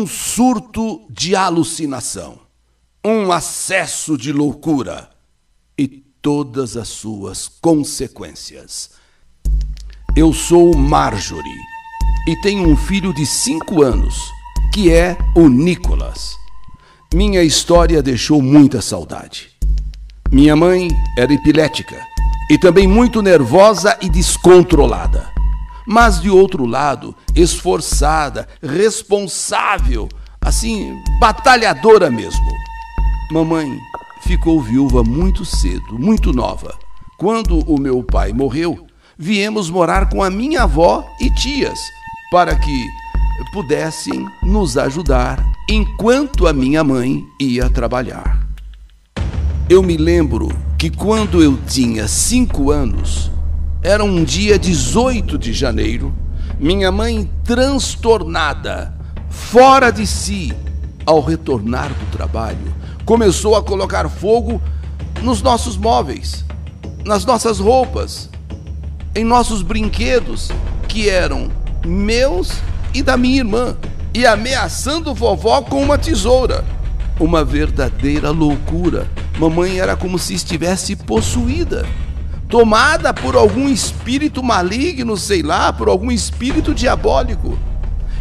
um surto de alucinação, um acesso de loucura e todas as suas consequências. Eu sou Marjorie e tenho um filho de cinco anos, que é o Nicholas. Minha história deixou muita saudade. Minha mãe era epilética e também muito nervosa e descontrolada. Mas de outro lado, esforçada, responsável, assim, batalhadora mesmo. Mamãe ficou viúva muito cedo, muito nova. Quando o meu pai morreu, viemos morar com a minha avó e tias, para que pudessem nos ajudar enquanto a minha mãe ia trabalhar. Eu me lembro que quando eu tinha cinco anos, era um dia 18 de janeiro, minha mãe transtornada, fora de si, ao retornar do trabalho, começou a colocar fogo nos nossos móveis, nas nossas roupas, em nossos brinquedos, que eram meus e da minha irmã e ameaçando vovó com uma tesoura. Uma verdadeira loucura. Mamãe era como se estivesse possuída, tomada por algum espírito maligno, sei lá, por algum espírito diabólico.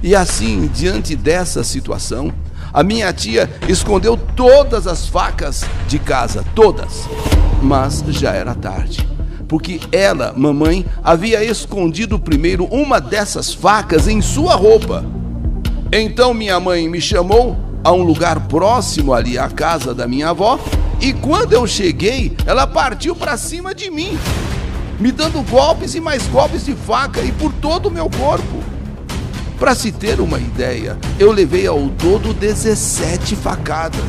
E assim, diante dessa situação, a minha tia escondeu todas as facas de casa, todas. Mas já era tarde, porque ela, mamãe, havia escondido primeiro uma dessas facas em sua roupa. Então minha mãe me chamou a um lugar próximo ali à casa da minha avó, e quando eu cheguei, ela partiu para cima de mim, me dando golpes e mais golpes de faca e por todo o meu corpo. Para se ter uma ideia, eu levei ao todo 17 facadas.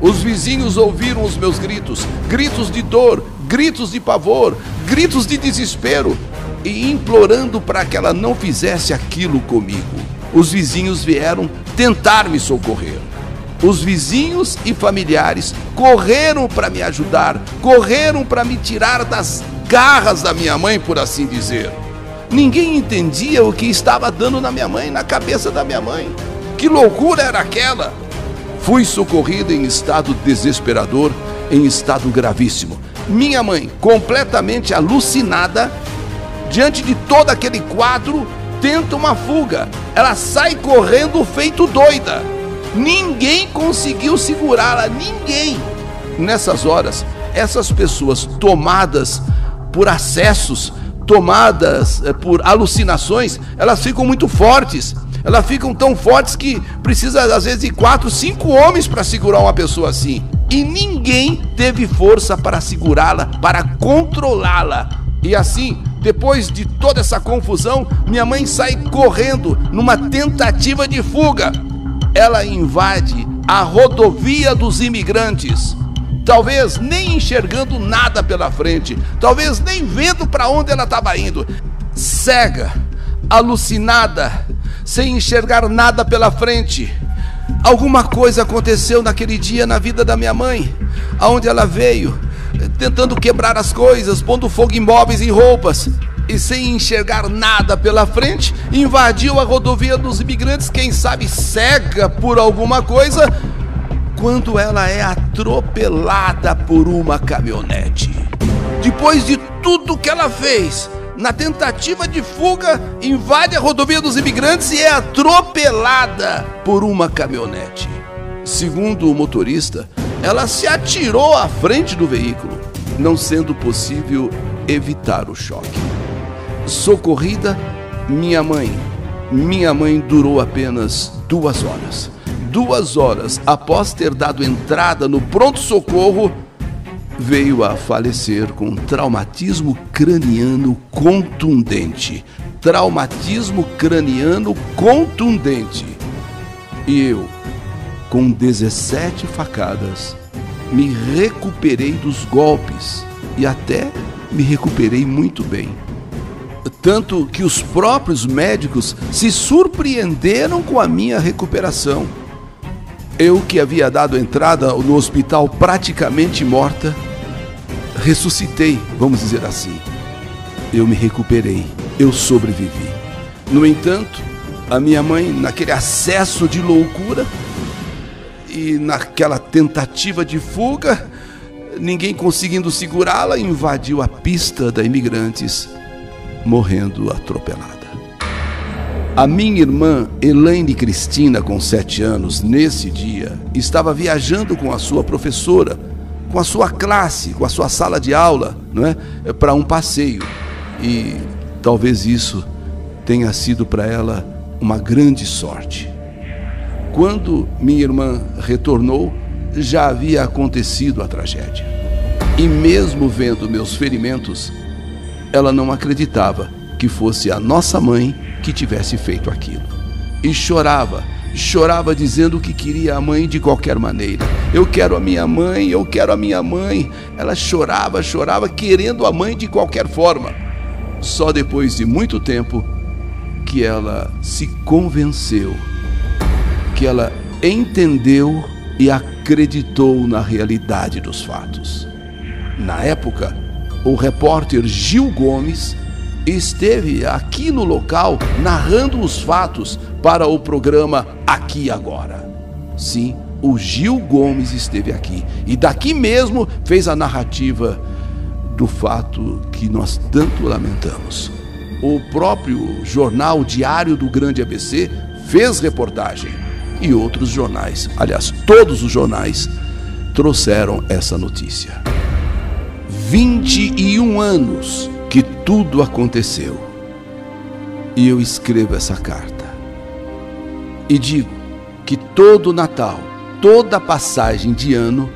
Os vizinhos ouviram os meus gritos, gritos de dor, gritos de pavor, gritos de desespero, e implorando para que ela não fizesse aquilo comigo os vizinhos vieram tentar me socorrer. Os vizinhos e familiares correram para me ajudar, correram para me tirar das garras da minha mãe, por assim dizer. Ninguém entendia o que estava dando na minha mãe, na cabeça da minha mãe. Que loucura era aquela? Fui socorrido em estado desesperador, em estado gravíssimo. Minha mãe, completamente alucinada, diante de todo aquele quadro, tenta uma fuga. Ela sai correndo feito doida. Ninguém conseguiu segurá-la, ninguém. Nessas horas, essas pessoas tomadas por acessos, tomadas eh, por alucinações, elas ficam muito fortes. Elas ficam tão fortes que precisa às vezes de quatro, cinco homens para segurar uma pessoa assim. E ninguém teve força para segurá-la, para controlá-la. E assim, depois de toda essa confusão, minha mãe sai correndo numa tentativa de fuga. Ela invade a rodovia dos imigrantes. Talvez nem enxergando nada pela frente, talvez nem vendo para onde ela estava indo. Cega, alucinada, sem enxergar nada pela frente. Alguma coisa aconteceu naquele dia na vida da minha mãe, aonde ela veio tentando quebrar as coisas, pondo fogo em móveis e roupas. E sem enxergar nada pela frente, invadiu a rodovia dos imigrantes, quem sabe cega por alguma coisa, quando ela é atropelada por uma caminhonete. Depois de tudo que ela fez, na tentativa de fuga, invade a rodovia dos imigrantes e é atropelada por uma caminhonete. Segundo o motorista, ela se atirou à frente do veículo, não sendo possível evitar o choque. Socorrida, minha mãe. Minha mãe durou apenas duas horas. Duas horas após ter dado entrada no pronto-socorro, veio a falecer com traumatismo craniano contundente. Traumatismo craniano contundente. E eu, com 17 facadas, me recuperei dos golpes e até me recuperei muito bem. Tanto que os próprios médicos se surpreenderam com a minha recuperação. Eu que havia dado entrada no hospital praticamente morta, ressuscitei, vamos dizer assim. Eu me recuperei, eu sobrevivi. No entanto, A minha mãe, naquele acesso de loucura e naquela tentativa de fuga, ninguém conseguindo segurá-la, invadiu a pista da Imigrantes, morrendo atropelada. A minha irmã Elaine Cristina, com sete anos, nesse dia, estava viajando com a sua professora, com a sua classe, com a sua sala de aula, não é, para um passeio. E talvez isso tenha sido para ela uma grande sorte. Quando minha irmã retornou, já havia acontecido a tragédia. E mesmo vendo meus ferimentos, ela não acreditava que fosse a nossa mãe que tivesse feito aquilo. E chorava, chorava dizendo que queria a mãe de qualquer maneira. Eu quero a minha mãe, eu quero a minha mãe. Ela chorava, chorava, querendo a mãe de qualquer forma. Só depois de muito tempo que ela se convenceu, que ela entendeu e acreditou na realidade dos fatos. Na época, o repórter Gil Gomes esteve aqui no local narrando os fatos para o programa Aqui Agora. Sim, o Gil Gomes esteve aqui e daqui mesmo fez a narrativa do fato que nós tanto lamentamos. O próprio jornal Diário do Grande ABC fez reportagem e outros jornais, aliás, todos os jornais trouxeram essa notícia. 21 anos que tudo aconteceu. E eu escrevo essa carta. E digo que todo Natal, toda passagem de ano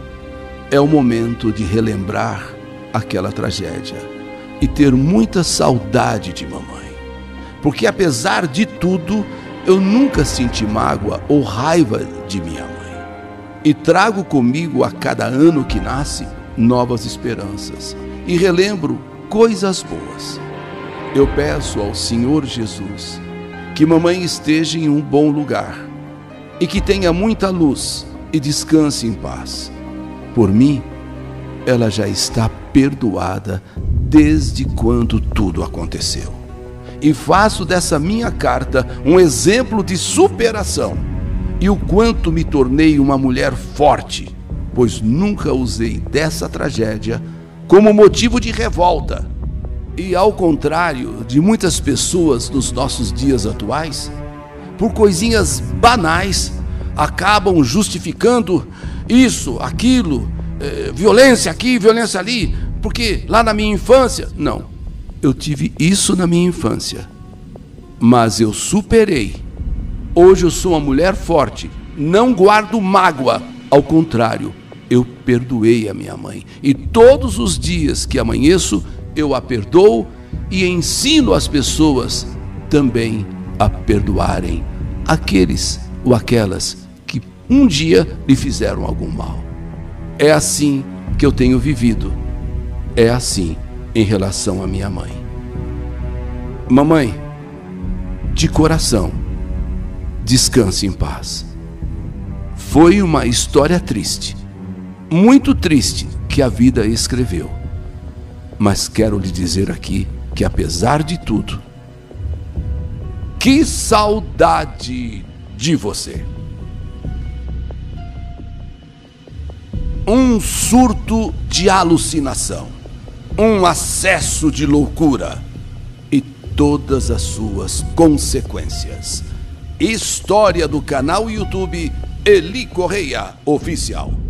é o momento de relembrar aquela tragédia e ter muita saudade de mamãe. Porque apesar de tudo, eu nunca senti mágoa ou raiva de minha mãe. E trago comigo a cada ano que nasce novas esperanças. E relembro coisas boas. Eu peço ao Senhor Jesus que mamãe esteja em um bom lugar e que tenha muita luz e descanse em paz. Por mim, ela já está perdoada desde quando tudo aconteceu. E faço dessa minha carta um exemplo de superação e o quanto me tornei uma mulher forte, pois nunca usei dessa tragédia como motivo de revolta. E ao contrário de muitas pessoas nos nossos dias atuais, por coisinhas banais, acabam justificando isso, aquilo, eh, violência aqui, violência ali, porque lá na minha infância. Não, eu tive isso na minha infância, mas eu superei. Hoje eu sou uma mulher forte, não guardo mágoa, ao contrário, eu perdoei a minha mãe. E todos os dias que amanheço, eu a perdoo e ensino as pessoas também a perdoarem aqueles ou aquelas que um dia lhe fizeram algum mal. É assim que eu tenho vivido. É assim em relação à minha mãe. Mamãe, de coração, descanse em paz. Foi uma história triste muito triste que a vida escreveu. Mas quero lhe dizer aqui que, apesar de tudo, que saudade de você! Um surto de alucinação, um acesso de loucura e todas as suas consequências. História do canal YouTube Eli Correia Oficial.